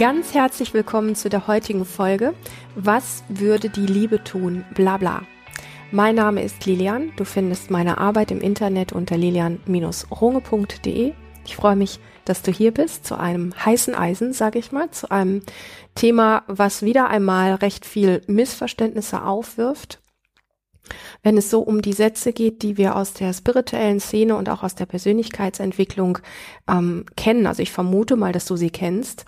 Ganz herzlich willkommen zu der heutigen Folge. Was würde die Liebe tun? Bla bla. Mein Name ist Lilian. Du findest meine Arbeit im Internet unter lilian-runge.de. Ich freue mich, dass du hier bist zu einem heißen Eisen, sage ich mal, zu einem Thema, was wieder einmal recht viel Missverständnisse aufwirft. Wenn es so um die Sätze geht, die wir aus der spirituellen Szene und auch aus der Persönlichkeitsentwicklung ähm, kennen, also ich vermute mal, dass du sie kennst,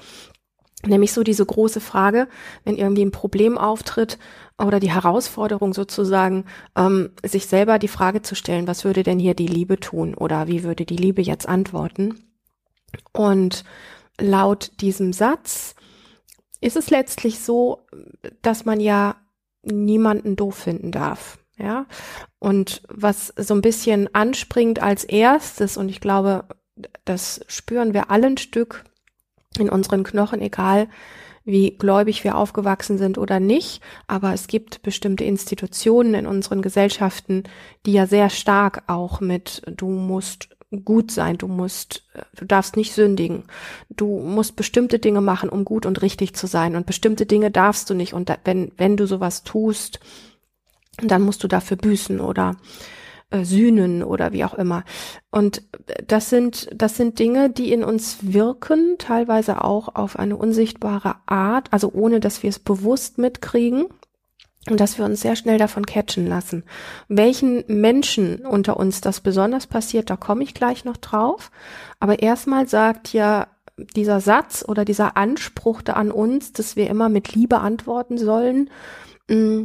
Nämlich so diese große Frage, wenn irgendwie ein Problem auftritt oder die Herausforderung sozusagen, ähm, sich selber die Frage zu stellen, was würde denn hier die Liebe tun oder wie würde die Liebe jetzt antworten? Und laut diesem Satz ist es letztlich so, dass man ja niemanden doof finden darf. Ja, und was so ein bisschen anspringt als erstes, und ich glaube, das spüren wir alle ein Stück, in unseren Knochen, egal wie gläubig wir aufgewachsen sind oder nicht. Aber es gibt bestimmte Institutionen in unseren Gesellschaften, die ja sehr stark auch mit, du musst gut sein, du musst, du darfst nicht sündigen, du musst bestimmte Dinge machen, um gut und richtig zu sein. Und bestimmte Dinge darfst du nicht. Und da, wenn, wenn du sowas tust, dann musst du dafür büßen oder äh, sühnen oder wie auch immer. Und das sind, das sind Dinge, die in uns wirken, teilweise auch auf eine unsichtbare Art, also ohne dass wir es bewusst mitkriegen und dass wir uns sehr schnell davon catchen lassen. Welchen Menschen unter uns das besonders passiert, da komme ich gleich noch drauf. Aber erstmal sagt ja dieser Satz oder dieser Anspruch da an uns, dass wir immer mit Liebe antworten sollen, mm,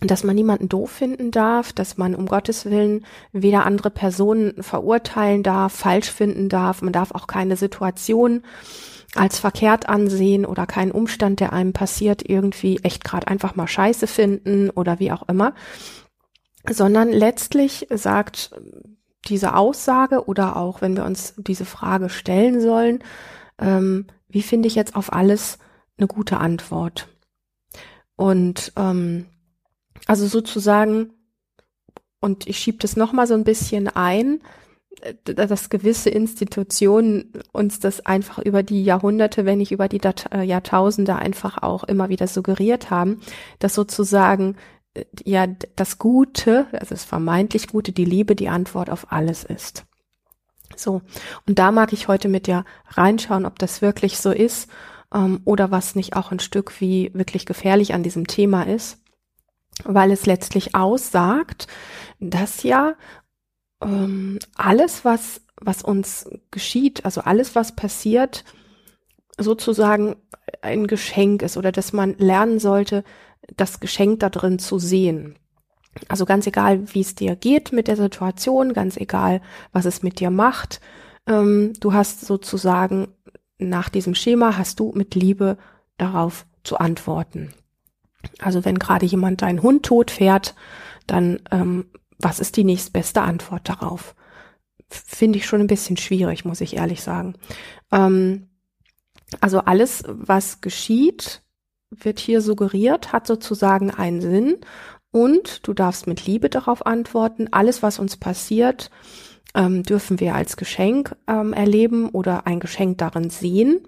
dass man niemanden doof finden darf, dass man um Gottes Willen weder andere Personen verurteilen darf, falsch finden darf, man darf auch keine Situation als verkehrt ansehen oder keinen Umstand, der einem passiert, irgendwie echt gerade einfach mal scheiße finden oder wie auch immer, sondern letztlich sagt diese Aussage oder auch wenn wir uns diese Frage stellen sollen, ähm, wie finde ich jetzt auf alles eine gute Antwort? Und ähm, also sozusagen, und ich schiebe das nochmal so ein bisschen ein, dass gewisse Institutionen uns das einfach über die Jahrhunderte, wenn nicht über die äh, Jahrtausende einfach auch immer wieder suggeriert haben, dass sozusagen äh, ja das Gute, also das vermeintlich Gute, die Liebe, die Antwort auf alles ist. So, und da mag ich heute mit dir reinschauen, ob das wirklich so ist ähm, oder was nicht auch ein Stück wie wirklich gefährlich an diesem Thema ist weil es letztlich aussagt, dass ja ähm, alles, was, was uns geschieht, also alles, was passiert, sozusagen ein Geschenk ist oder dass man lernen sollte, das Geschenk da drin zu sehen. Also ganz egal, wie es dir geht mit der Situation, ganz egal, was es mit dir macht, ähm, du hast sozusagen nach diesem Schema hast du mit Liebe darauf zu antworten. Also wenn gerade jemand deinen Hund tot fährt, dann ähm, was ist die nächstbeste Antwort darauf? Finde ich schon ein bisschen schwierig, muss ich ehrlich sagen. Ähm, also alles, was geschieht, wird hier suggeriert, hat sozusagen einen Sinn und du darfst mit Liebe darauf antworten. Alles, was uns passiert, ähm, dürfen wir als Geschenk ähm, erleben oder ein Geschenk darin sehen.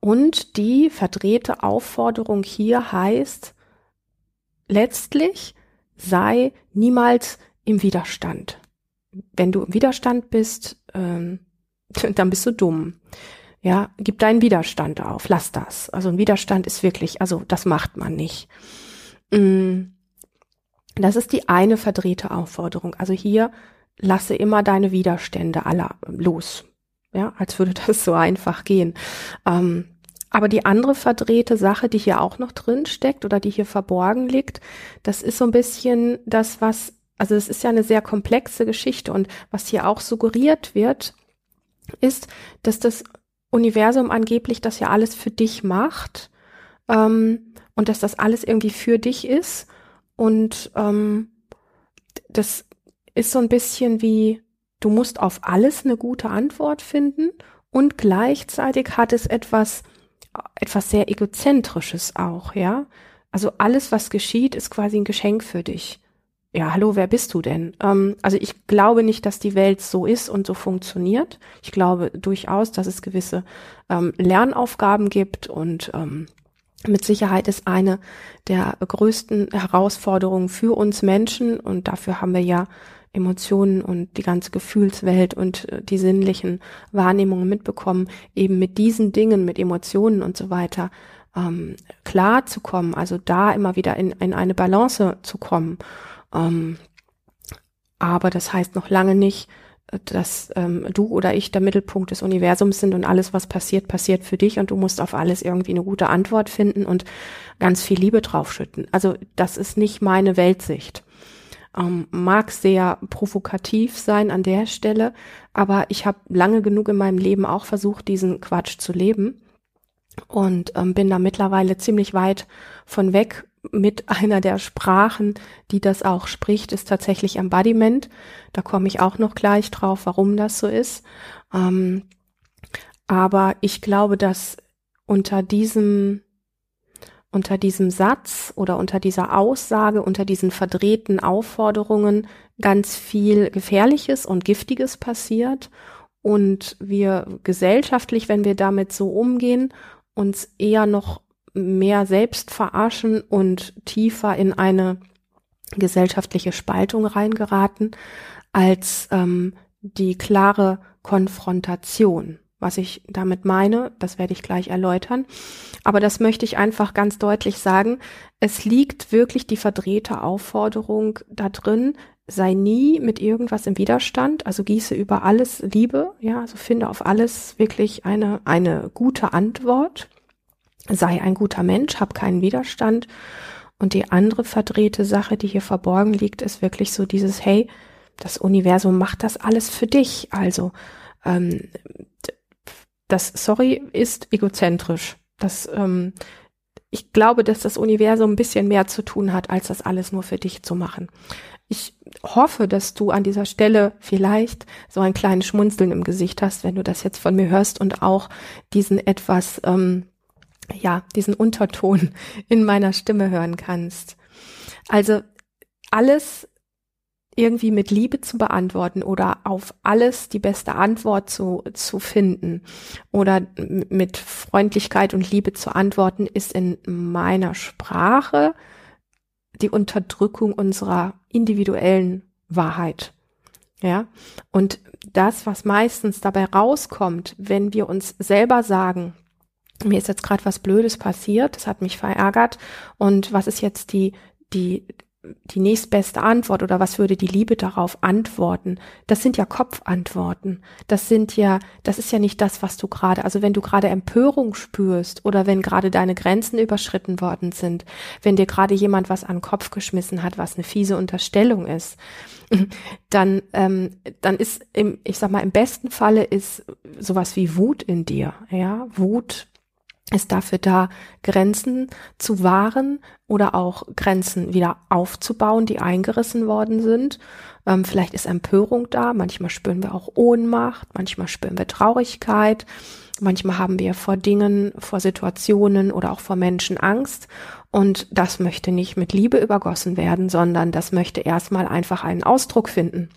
Und die verdrehte Aufforderung hier heißt, letztlich sei niemals im Widerstand. Wenn du im Widerstand bist, ähm, dann bist du dumm. Ja, gib deinen Widerstand auf, lass das. Also ein Widerstand ist wirklich, also das macht man nicht. Mm, das ist die eine verdrehte Aufforderung. Also hier lasse immer deine Widerstände aller los. Ja, als würde das so einfach gehen. Ähm, aber die andere verdrehte Sache, die hier auch noch drin steckt oder die hier verborgen liegt, das ist so ein bisschen das, was, also es ist ja eine sehr komplexe Geschichte und was hier auch suggeriert wird, ist, dass das Universum angeblich das ja alles für dich macht ähm, und dass das alles irgendwie für dich ist und ähm, das ist so ein bisschen wie, du musst auf alles eine gute Antwort finden und gleichzeitig hat es etwas etwas sehr egozentrisches auch, ja. Also alles, was geschieht, ist quasi ein Geschenk für dich. ja, hallo, wer bist du denn? Ähm, also ich glaube nicht, dass die Welt so ist und so funktioniert. Ich glaube durchaus, dass es gewisse ähm, Lernaufgaben gibt und ähm, mit Sicherheit ist eine der größten Herausforderungen für uns Menschen und dafür haben wir ja Emotionen und die ganze Gefühlswelt und äh, die sinnlichen Wahrnehmungen mitbekommen, eben mit diesen Dingen, mit Emotionen und so weiter ähm, klar zu kommen, also da immer wieder in, in eine Balance zu kommen. Ähm, aber das heißt noch lange nicht, dass ähm, du oder ich der Mittelpunkt des Universums sind und alles, was passiert, passiert für dich und du musst auf alles irgendwie eine gute Antwort finden und ganz viel Liebe draufschütten. Also das ist nicht meine Weltsicht. Ähm, mag sehr provokativ sein an der Stelle, aber ich habe lange genug in meinem Leben auch versucht, diesen Quatsch zu leben und ähm, bin da mittlerweile ziemlich weit von weg mit einer der Sprachen, die das auch spricht, ist tatsächlich Embodiment. Da komme ich auch noch gleich drauf, warum das so ist. Ähm, aber ich glaube, dass unter diesem unter diesem Satz oder unter dieser Aussage, unter diesen verdrehten Aufforderungen ganz viel Gefährliches und Giftiges passiert und wir gesellschaftlich, wenn wir damit so umgehen, uns eher noch mehr selbst verarschen und tiefer in eine gesellschaftliche Spaltung reingeraten, als ähm, die klare Konfrontation. Was ich damit meine, das werde ich gleich erläutern. Aber das möchte ich einfach ganz deutlich sagen. Es liegt wirklich die verdrehte Aufforderung da drin, sei nie mit irgendwas im Widerstand, also gieße über alles Liebe, ja, also finde auf alles wirklich eine, eine gute Antwort sei ein guter Mensch, hab keinen Widerstand. Und die andere verdrehte Sache, die hier verborgen liegt, ist wirklich so dieses, hey, das Universum macht das alles für dich. Also ähm, das Sorry ist egozentrisch. Das, ähm, ich glaube, dass das Universum ein bisschen mehr zu tun hat, als das alles nur für dich zu machen. Ich hoffe, dass du an dieser Stelle vielleicht so ein kleines Schmunzeln im Gesicht hast, wenn du das jetzt von mir hörst und auch diesen etwas ähm, ja, diesen Unterton in meiner Stimme hören kannst. Also alles irgendwie mit Liebe zu beantworten oder auf alles die beste Antwort zu, zu finden oder mit Freundlichkeit und Liebe zu antworten, ist in meiner Sprache die Unterdrückung unserer individuellen Wahrheit. Ja, und das, was meistens dabei rauskommt, wenn wir uns selber sagen, mir ist jetzt gerade was Blödes passiert, das hat mich verärgert und was ist jetzt die, die, die nächstbeste Antwort oder was würde die Liebe darauf antworten? Das sind ja Kopfantworten. Das sind ja, das ist ja nicht das, was du gerade, also wenn du gerade Empörung spürst oder wenn gerade deine Grenzen überschritten worden sind, wenn dir gerade jemand was an den Kopf geschmissen hat, was eine fiese Unterstellung ist, dann, ähm, dann ist im, ich sag mal, im besten Falle ist sowas wie Wut in dir, ja, Wut ist dafür da, Grenzen zu wahren oder auch Grenzen wieder aufzubauen, die eingerissen worden sind. Ähm, vielleicht ist Empörung da, manchmal spüren wir auch Ohnmacht, manchmal spüren wir Traurigkeit, manchmal haben wir vor Dingen, vor Situationen oder auch vor Menschen Angst. Und das möchte nicht mit Liebe übergossen werden, sondern das möchte erstmal einfach einen Ausdruck finden.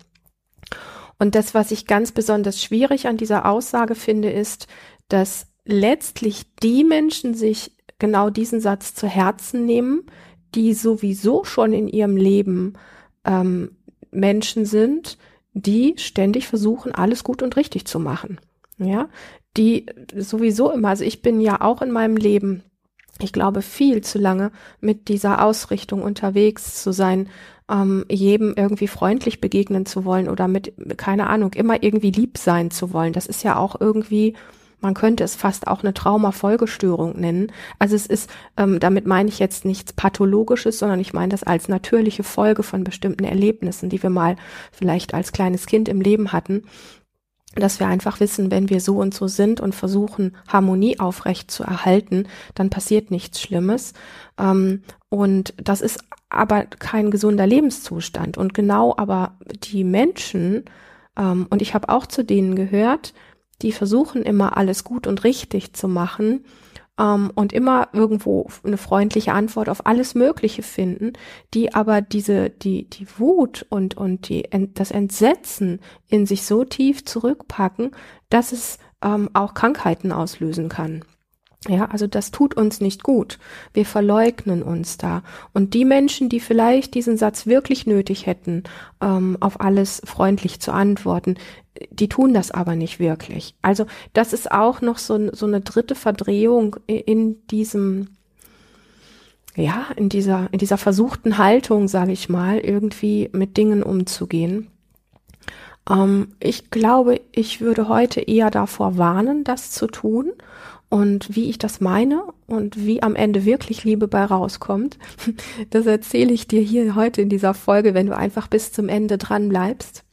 Und das, was ich ganz besonders schwierig an dieser Aussage finde, ist, dass letztlich die Menschen sich genau diesen Satz zu Herzen nehmen, die sowieso schon in ihrem Leben ähm, Menschen sind, die ständig versuchen, alles gut und richtig zu machen. Ja, die sowieso immer, also ich bin ja auch in meinem Leben, ich glaube, viel zu lange mit dieser Ausrichtung unterwegs zu sein, ähm, jedem irgendwie freundlich begegnen zu wollen oder mit, keine Ahnung, immer irgendwie lieb sein zu wollen. Das ist ja auch irgendwie man könnte es fast auch eine Traumafolgestörung nennen. Also es ist, ähm, damit meine ich jetzt nichts Pathologisches, sondern ich meine das als natürliche Folge von bestimmten Erlebnissen, die wir mal vielleicht als kleines Kind im Leben hatten dass wir einfach wissen, wenn wir so und so sind und versuchen, Harmonie aufrecht zu erhalten, dann passiert nichts Schlimmes. Ähm, und das ist aber kein gesunder Lebenszustand. Und genau aber die Menschen, ähm, und ich habe auch zu denen gehört, die versuchen immer alles gut und richtig zu machen ähm, und immer irgendwo eine freundliche Antwort auf alles Mögliche finden, die aber diese, die, die Wut und, und die, das Entsetzen in sich so tief zurückpacken, dass es ähm, auch Krankheiten auslösen kann. Ja, also das tut uns nicht gut. Wir verleugnen uns da. Und die Menschen, die vielleicht diesen Satz wirklich nötig hätten, ähm, auf alles freundlich zu antworten, die tun das aber nicht wirklich. Also das ist auch noch so, so eine dritte Verdrehung in diesem, ja, in dieser, in dieser versuchten Haltung, sage ich mal, irgendwie mit Dingen umzugehen. Ähm, ich glaube, ich würde heute eher davor warnen, das zu tun und wie ich das meine und wie am Ende wirklich Liebe bei rauskommt, das erzähle ich dir hier heute in dieser Folge, wenn du einfach bis zum Ende dran bleibst.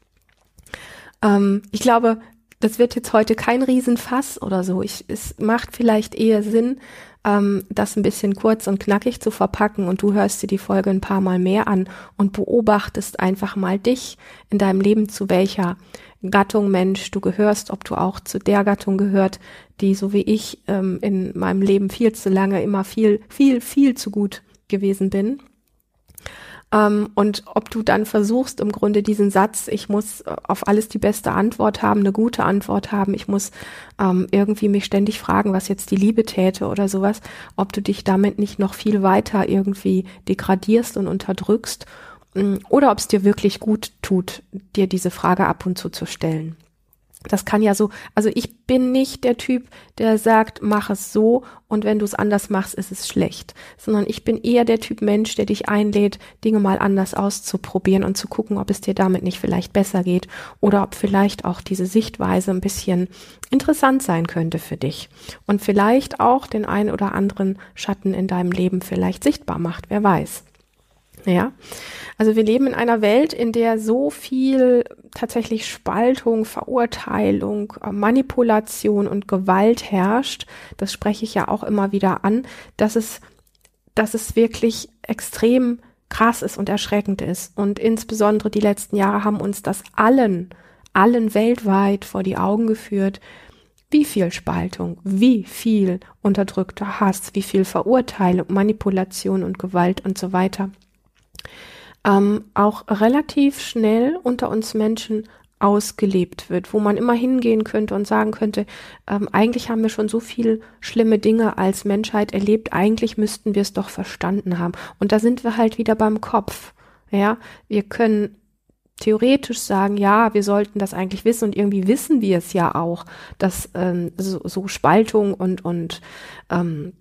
Ähm, ich glaube, das wird jetzt heute kein Riesenfass oder so. Ich, es macht vielleicht eher Sinn, ähm, das ein bisschen kurz und knackig zu verpacken und du hörst dir die Folge ein paar Mal mehr an und beobachtest einfach mal dich in deinem Leben, zu welcher Gattung Mensch du gehörst, ob du auch zu der Gattung gehört, die so wie ich ähm, in meinem Leben viel zu lange immer viel, viel, viel zu gut gewesen bin. Ähm, und ob du dann versuchst, im Grunde diesen Satz, ich muss äh, auf alles die beste Antwort haben, eine gute Antwort haben, ich muss ähm, irgendwie mich ständig fragen, was jetzt die Liebe täte oder sowas, ob du dich damit nicht noch viel weiter irgendwie degradierst und unterdrückst mm, oder ob es dir wirklich gut tut, dir diese Frage ab und zu zu stellen. Das kann ja so, also ich bin nicht der Typ, der sagt, mach es so und wenn du es anders machst, ist es schlecht, sondern ich bin eher der Typ Mensch, der dich einlädt, Dinge mal anders auszuprobieren und zu gucken, ob es dir damit nicht vielleicht besser geht oder ob vielleicht auch diese Sichtweise ein bisschen interessant sein könnte für dich und vielleicht auch den einen oder anderen Schatten in deinem Leben vielleicht sichtbar macht, wer weiß. Ja, also wir leben in einer Welt, in der so viel tatsächlich Spaltung, Verurteilung, Manipulation und Gewalt herrscht. Das spreche ich ja auch immer wieder an, dass es, dass es wirklich extrem krass ist und erschreckend ist. Und insbesondere die letzten Jahre haben uns das allen, allen weltweit vor die Augen geführt, wie viel Spaltung, wie viel unterdrückter Hass, wie viel Verurteilung, Manipulation und Gewalt und so weiter ähm, auch relativ schnell unter uns Menschen ausgelebt wird, wo man immer hingehen könnte und sagen könnte, ähm, eigentlich haben wir schon so viel schlimme Dinge als Menschheit erlebt, eigentlich müssten wir es doch verstanden haben. Und da sind wir halt wieder beim Kopf. Ja, wir können theoretisch sagen, ja, wir sollten das eigentlich wissen und irgendwie wissen wir es ja auch, dass ähm, so, so Spaltung und und ähm,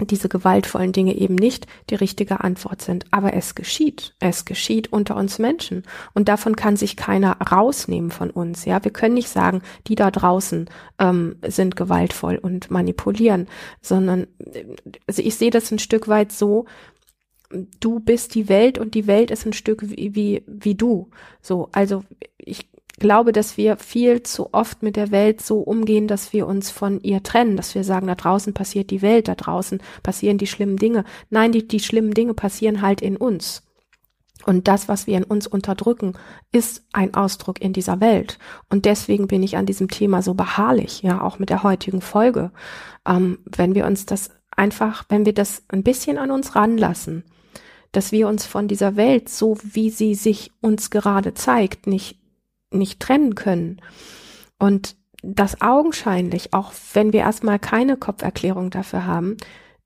diese gewaltvollen Dinge eben nicht die richtige Antwort sind. Aber es geschieht. Es geschieht unter uns Menschen. Und davon kann sich keiner rausnehmen von uns. Ja, wir können nicht sagen, die da draußen ähm, sind gewaltvoll und manipulieren, sondern also ich sehe das ein Stück weit so, du bist die Welt und die Welt ist ein Stück wie, wie, wie du. So, also ich glaube, dass wir viel zu oft mit der Welt so umgehen, dass wir uns von ihr trennen, dass wir sagen, da draußen passiert die Welt, da draußen passieren die schlimmen Dinge. Nein, die, die schlimmen Dinge passieren halt in uns. Und das, was wir in uns unterdrücken, ist ein Ausdruck in dieser Welt. Und deswegen bin ich an diesem Thema so beharrlich, ja, auch mit der heutigen Folge. Ähm, wenn wir uns das einfach, wenn wir das ein bisschen an uns ranlassen, dass wir uns von dieser Welt, so wie sie sich uns gerade zeigt, nicht nicht trennen können. Und das augenscheinlich, auch wenn wir erstmal keine Kopferklärung dafür haben,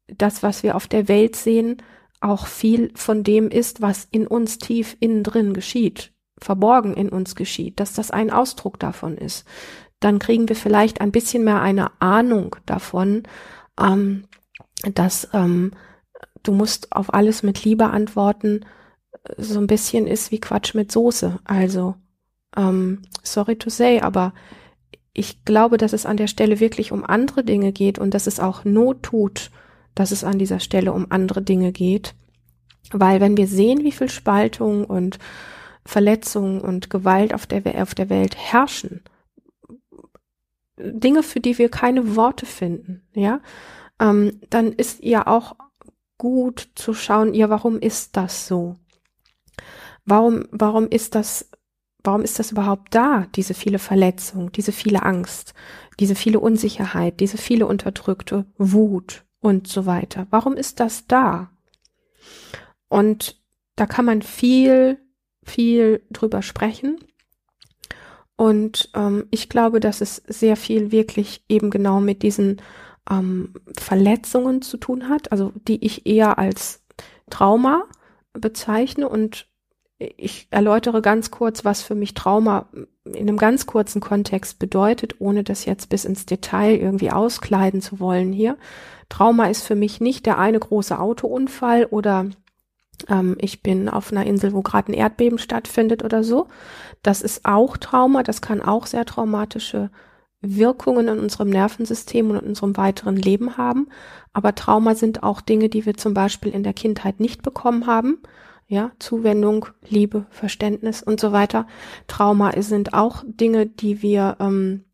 das, was wir auf der Welt sehen, auch viel von dem ist, was in uns tief innen drin geschieht, verborgen in uns geschieht, dass das ein Ausdruck davon ist. Dann kriegen wir vielleicht ein bisschen mehr eine Ahnung davon, ähm, dass ähm, du musst auf alles mit Liebe antworten, so ein bisschen ist wie Quatsch mit Soße. Also ähm, sorry to say, aber ich glaube, dass es an der Stelle wirklich um andere Dinge geht und dass es auch Not tut, dass es an dieser Stelle um andere Dinge geht. Weil wenn wir sehen, wie viel Spaltung und Verletzung und Gewalt auf der, auf der Welt herrschen, Dinge, für die wir keine Worte finden, ja, ähm, dann ist ja auch gut zu schauen, ja, warum ist das so? Warum, warum ist das warum ist das überhaupt da, diese viele Verletzung, diese viele Angst, diese viele Unsicherheit, diese viele unterdrückte Wut und so weiter. Warum ist das da? Und da kann man viel, viel drüber sprechen. Und ähm, ich glaube, dass es sehr viel wirklich eben genau mit diesen ähm, Verletzungen zu tun hat, also die ich eher als Trauma bezeichne. Und ich erläutere ganz kurz, was für mich Trauma in einem ganz kurzen Kontext bedeutet, ohne das jetzt bis ins Detail irgendwie auskleiden zu wollen hier. Trauma ist für mich nicht der eine große Autounfall oder ähm, ich bin auf einer Insel, wo gerade ein Erdbeben stattfindet oder so. Das ist auch Trauma, das kann auch sehr traumatische Wirkungen in unserem Nervensystem und in unserem weiteren Leben haben. Aber Trauma sind auch Dinge, die wir zum Beispiel in der Kindheit nicht bekommen haben. Ja, Zuwendung, Liebe, Verständnis und so weiter. Trauma sind auch Dinge, die wir ähm,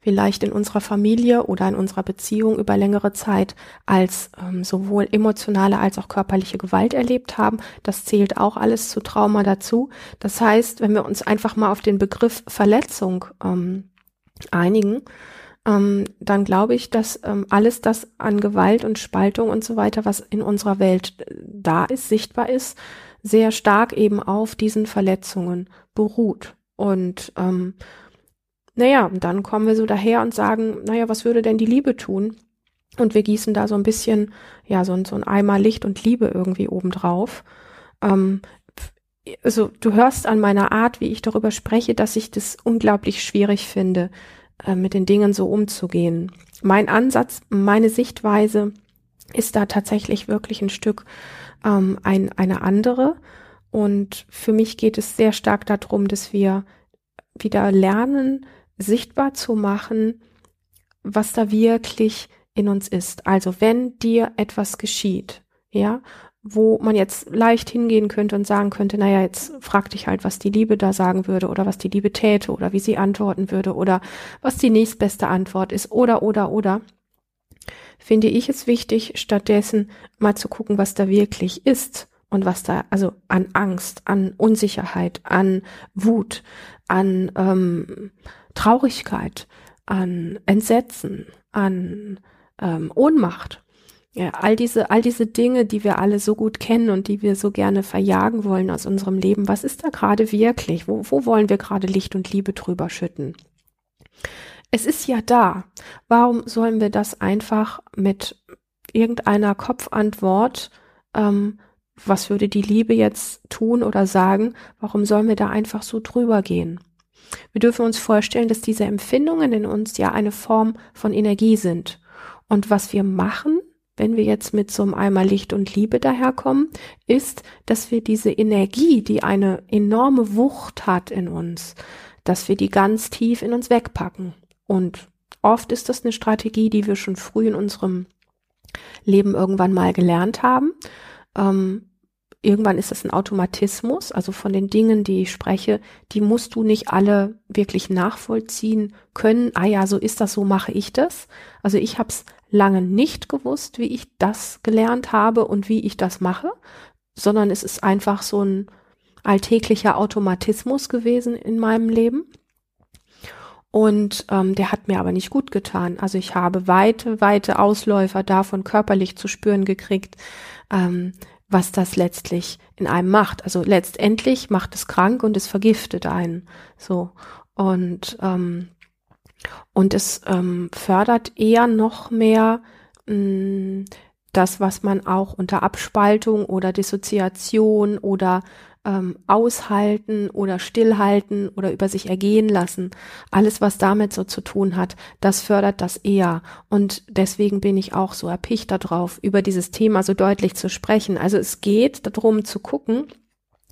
vielleicht in unserer Familie oder in unserer Beziehung über längere Zeit als ähm, sowohl emotionale als auch körperliche Gewalt erlebt haben. Das zählt auch alles zu Trauma dazu. Das heißt, wenn wir uns einfach mal auf den Begriff Verletzung ähm, einigen, ähm, dann glaube ich, dass ähm, alles das an Gewalt und Spaltung und so weiter, was in unserer Welt äh, da ist, sichtbar ist, sehr stark eben auf diesen Verletzungen beruht. Und ähm, naja, dann kommen wir so daher und sagen, naja, was würde denn die Liebe tun? Und wir gießen da so ein bisschen, ja, so, so ein Eimer Licht und Liebe irgendwie obendrauf. Ähm, also du hörst an meiner Art, wie ich darüber spreche, dass ich das unglaublich schwierig finde, äh, mit den Dingen so umzugehen. Mein Ansatz, meine Sichtweise ist da tatsächlich wirklich ein Stück ähm, ein, eine andere. Und für mich geht es sehr stark darum, dass wir wieder lernen, sichtbar zu machen, was da wirklich in uns ist. Also wenn dir etwas geschieht, ja, wo man jetzt leicht hingehen könnte und sagen könnte, naja, jetzt frag dich halt, was die Liebe da sagen würde oder was die Liebe täte oder wie sie antworten würde oder was die nächstbeste Antwort ist oder, oder, oder, finde ich es wichtig, stattdessen mal zu gucken, was da wirklich ist und was da, also an Angst, an Unsicherheit, an Wut, an ähm, Traurigkeit, an Entsetzen, an ähm, Ohnmacht. All diese, all diese Dinge, die wir alle so gut kennen und die wir so gerne verjagen wollen aus unserem Leben, was ist da gerade wirklich? Wo, wo wollen wir gerade Licht und Liebe drüber schütten? Es ist ja da. Warum sollen wir das einfach mit irgendeiner Kopfantwort, ähm, was würde die Liebe jetzt tun oder sagen, warum sollen wir da einfach so drüber gehen? Wir dürfen uns vorstellen, dass diese Empfindungen in uns ja eine Form von Energie sind. Und was wir machen, wenn wir jetzt mit so einem Eimer Licht und Liebe daherkommen, ist, dass wir diese Energie, die eine enorme Wucht hat in uns, dass wir die ganz tief in uns wegpacken. Und oft ist das eine Strategie, die wir schon früh in unserem Leben irgendwann mal gelernt haben. Ähm, irgendwann ist das ein Automatismus, also von den Dingen, die ich spreche, die musst du nicht alle wirklich nachvollziehen können. Ah ja, so ist das, so mache ich das. Also ich habe es lange nicht gewusst, wie ich das gelernt habe und wie ich das mache, sondern es ist einfach so ein alltäglicher Automatismus gewesen in meinem Leben. Und ähm, der hat mir aber nicht gut getan. Also ich habe weite, weite Ausläufer davon körperlich zu spüren gekriegt, ähm, was das letztlich in einem macht. Also letztendlich macht es krank und es vergiftet einen. So. Und, ähm, und es ähm, fördert eher noch mehr mh, mm, das, was man auch unter Abspaltung oder Dissoziation oder ähm, aushalten oder stillhalten oder über sich ergehen lassen, alles, was damit so zu tun hat, das fördert das eher. Und deswegen bin ich auch so erpicht darauf, über dieses Thema so deutlich zu sprechen. Also es geht darum zu gucken,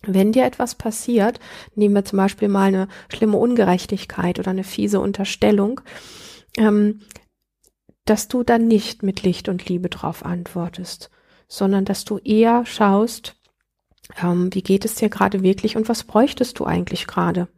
wenn dir etwas passiert, nehmen wir zum Beispiel mal eine schlimme Ungerechtigkeit oder eine fiese Unterstellung, ähm, dass du dann nicht mit Licht und Liebe drauf antwortest, sondern dass du eher schaust, ähm, wie geht es dir gerade wirklich und was bräuchtest du eigentlich gerade?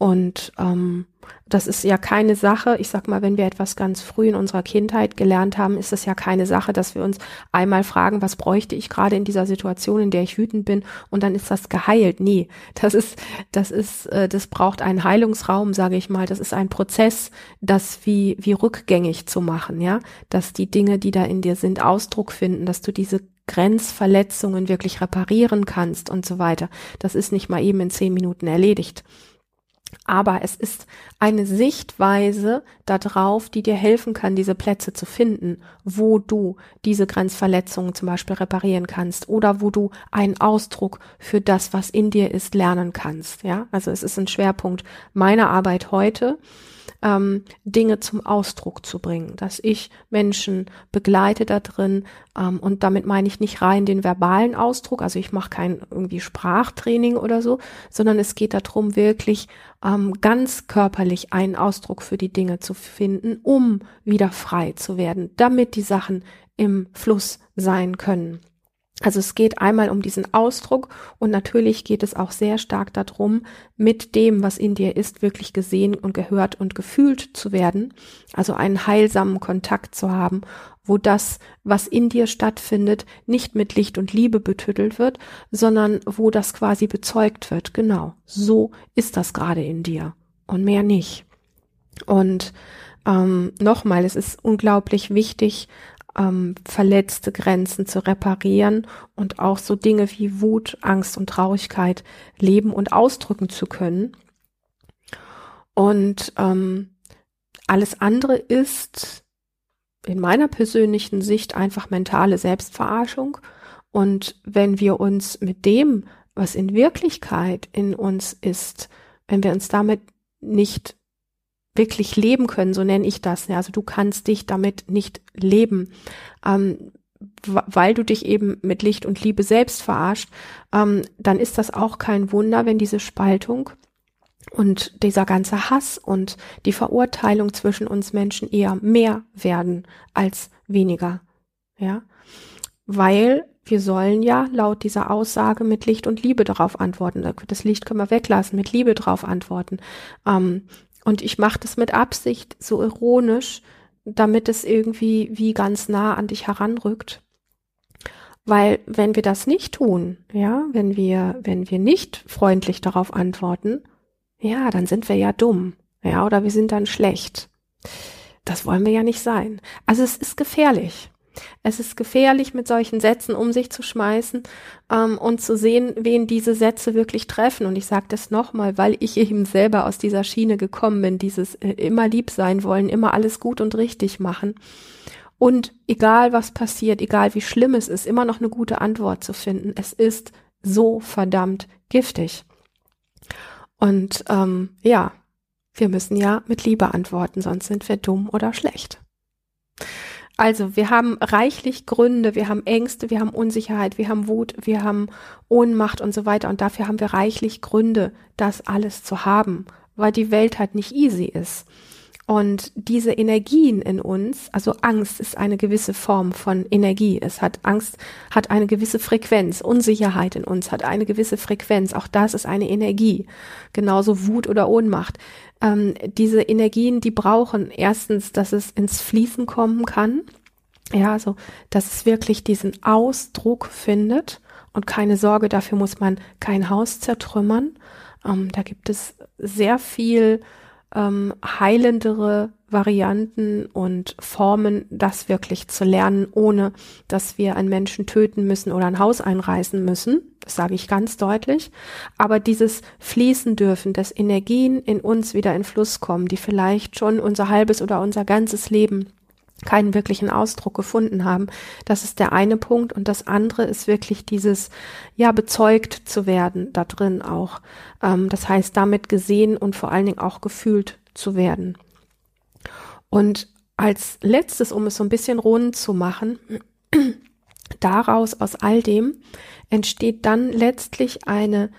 Und ähm, das ist ja keine Sache, ich sag mal, wenn wir etwas ganz früh in unserer Kindheit gelernt haben, ist es ja keine Sache, dass wir uns einmal fragen, was bräuchte ich gerade in dieser Situation, in der ich wütend bin, und dann ist das geheilt. Nee, das ist, das ist, äh, das braucht einen Heilungsraum, sage ich mal. Das ist ein Prozess, das wie, wie rückgängig zu machen, ja, dass die Dinge, die da in dir sind, Ausdruck finden, dass du diese Grenzverletzungen wirklich reparieren kannst und so weiter. Das ist nicht mal eben in zehn Minuten erledigt. Aber es ist eine Sichtweise darauf, die dir helfen kann, diese Plätze zu finden, wo du diese Grenzverletzungen zum Beispiel reparieren kannst oder wo du einen Ausdruck für das, was in dir ist, lernen kannst. Ja, also es ist ein Schwerpunkt meiner Arbeit heute ähm, Dinge zum Ausdruck zu bringen, dass ich Menschen begleite da drin ähm, und damit meine ich nicht rein den verbalen Ausdruck, also ich mache kein irgendwie Sprachtraining oder so, sondern es geht darum, wirklich ähm, ganz körperlich einen Ausdruck für die Dinge zu finden, um wieder frei zu werden, damit die Sachen im Fluss sein können. Also es geht einmal um diesen Ausdruck und natürlich geht es auch sehr stark darum, mit dem, was in dir ist, wirklich gesehen und gehört und gefühlt zu werden. Also einen heilsamen Kontakt zu haben, wo das, was in dir stattfindet, nicht mit Licht und Liebe betüttelt wird, sondern wo das quasi bezeugt wird. Genau, so ist das gerade in dir und mehr nicht. Und ähm, nochmal, es ist unglaublich wichtig, ähm, verletzte Grenzen zu reparieren und auch so Dinge wie Wut, Angst und Traurigkeit leben und ausdrücken zu können. Und ähm, alles andere ist in meiner persönlichen Sicht einfach mentale Selbstverarschung. Und wenn wir uns mit dem, was in Wirklichkeit in uns ist, wenn wir uns damit nicht wirklich leben können, so nenne ich das. Ja. Also du kannst dich damit nicht leben, ähm, weil du dich eben mit Licht und Liebe selbst verarscht, ähm, dann ist das auch kein Wunder, wenn diese Spaltung und dieser ganze Hass und die Verurteilung zwischen uns Menschen eher mehr werden als weniger. Ja, weil wir sollen ja laut dieser Aussage mit Licht und Liebe darauf antworten. Das Licht können wir weglassen, mit Liebe darauf antworten. Ähm, und ich mache das mit Absicht so ironisch, damit es irgendwie wie ganz nah an dich heranrückt. Weil wenn wir das nicht tun, ja, wenn wir, wenn wir nicht freundlich darauf antworten, ja, dann sind wir ja dumm, ja, oder wir sind dann schlecht. Das wollen wir ja nicht sein. Also es ist gefährlich. Es ist gefährlich, mit solchen Sätzen um sich zu schmeißen ähm, und zu sehen, wen diese Sätze wirklich treffen. Und ich sage das nochmal, weil ich eben selber aus dieser Schiene gekommen bin, dieses äh, immer lieb sein wollen, immer alles gut und richtig machen. Und egal was passiert, egal wie schlimm es ist, immer noch eine gute Antwort zu finden. Es ist so verdammt giftig. Und ähm, ja, wir müssen ja mit Liebe antworten, sonst sind wir dumm oder schlecht. Also wir haben reichlich Gründe, wir haben Ängste, wir haben Unsicherheit, wir haben Wut, wir haben Ohnmacht und so weiter. Und dafür haben wir reichlich Gründe, das alles zu haben, weil die Welt halt nicht easy ist. Und diese Energien in uns, also Angst ist eine gewisse Form von Energie. Es hat Angst, hat eine gewisse Frequenz. Unsicherheit in uns hat eine gewisse Frequenz. Auch das ist eine Energie. Genauso Wut oder Ohnmacht ähm, diese Energien, die brauchen erstens, dass es ins Fließen kommen kann. Ja, also, dass es wirklich diesen Ausdruck findet. Und keine Sorge, dafür muss man kein Haus zertrümmern. Ähm, da gibt es sehr viel ähm, heilendere Varianten und Formen, das wirklich zu lernen, ohne dass wir einen Menschen töten müssen oder ein Haus einreißen müssen. Sage ich ganz deutlich. Aber dieses Fließen dürfen, dass Energien in uns wieder in Fluss kommen, die vielleicht schon unser halbes oder unser ganzes Leben keinen wirklichen Ausdruck gefunden haben. Das ist der eine Punkt. Und das andere ist wirklich dieses, ja, bezeugt zu werden da drin auch. Ähm, das heißt, damit gesehen und vor allen Dingen auch gefühlt zu werden. Und als letztes, um es so ein bisschen rund zu machen, daraus aus all dem entsteht dann letztlich eine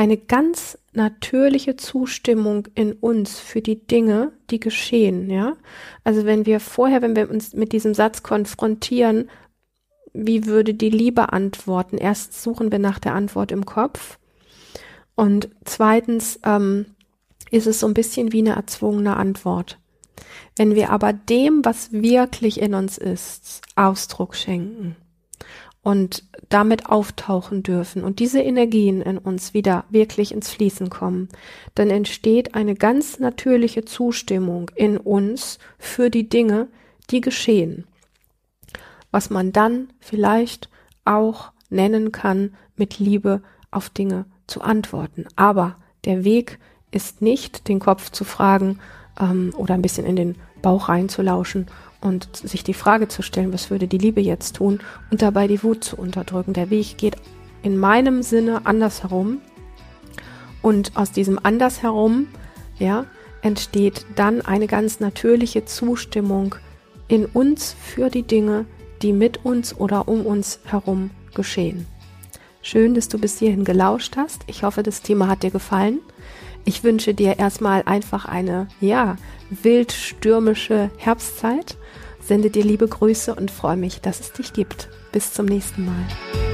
eine ganz natürliche Zustimmung in uns für die Dinge, die geschehen, ja. Also wenn wir vorher, wenn wir uns mit diesem Satz konfrontieren, wie würde die Liebe antworten? Erst suchen wir nach der Antwort im Kopf und zweitens ähm, ist es so ein bisschen wie eine erzwungene Antwort. Wenn wir aber dem, was wirklich in uns ist, Ausdruck schenken und damit auftauchen dürfen und diese Energien in uns wieder wirklich ins Fließen kommen, dann entsteht eine ganz natürliche Zustimmung in uns für die Dinge, die geschehen. Was man dann vielleicht auch nennen kann, mit Liebe auf Dinge zu antworten. Aber der Weg ist nicht, den Kopf zu fragen ähm, oder ein bisschen in den Bauch reinzulauschen und sich die Frage zu stellen, was würde die Liebe jetzt tun und dabei die Wut zu unterdrücken. Der Weg geht in meinem Sinne andersherum und aus diesem andersherum, ja, entsteht dann eine ganz natürliche Zustimmung in uns für die Dinge, die mit uns oder um uns herum geschehen. Schön, dass du bis hierhin gelauscht hast. Ich hoffe, das Thema hat dir gefallen. Ich wünsche dir erstmal einfach eine, ja, wild stürmische Herbstzeit. Sende dir liebe Grüße und freue mich, dass es dich gibt. Bis zum nächsten Mal.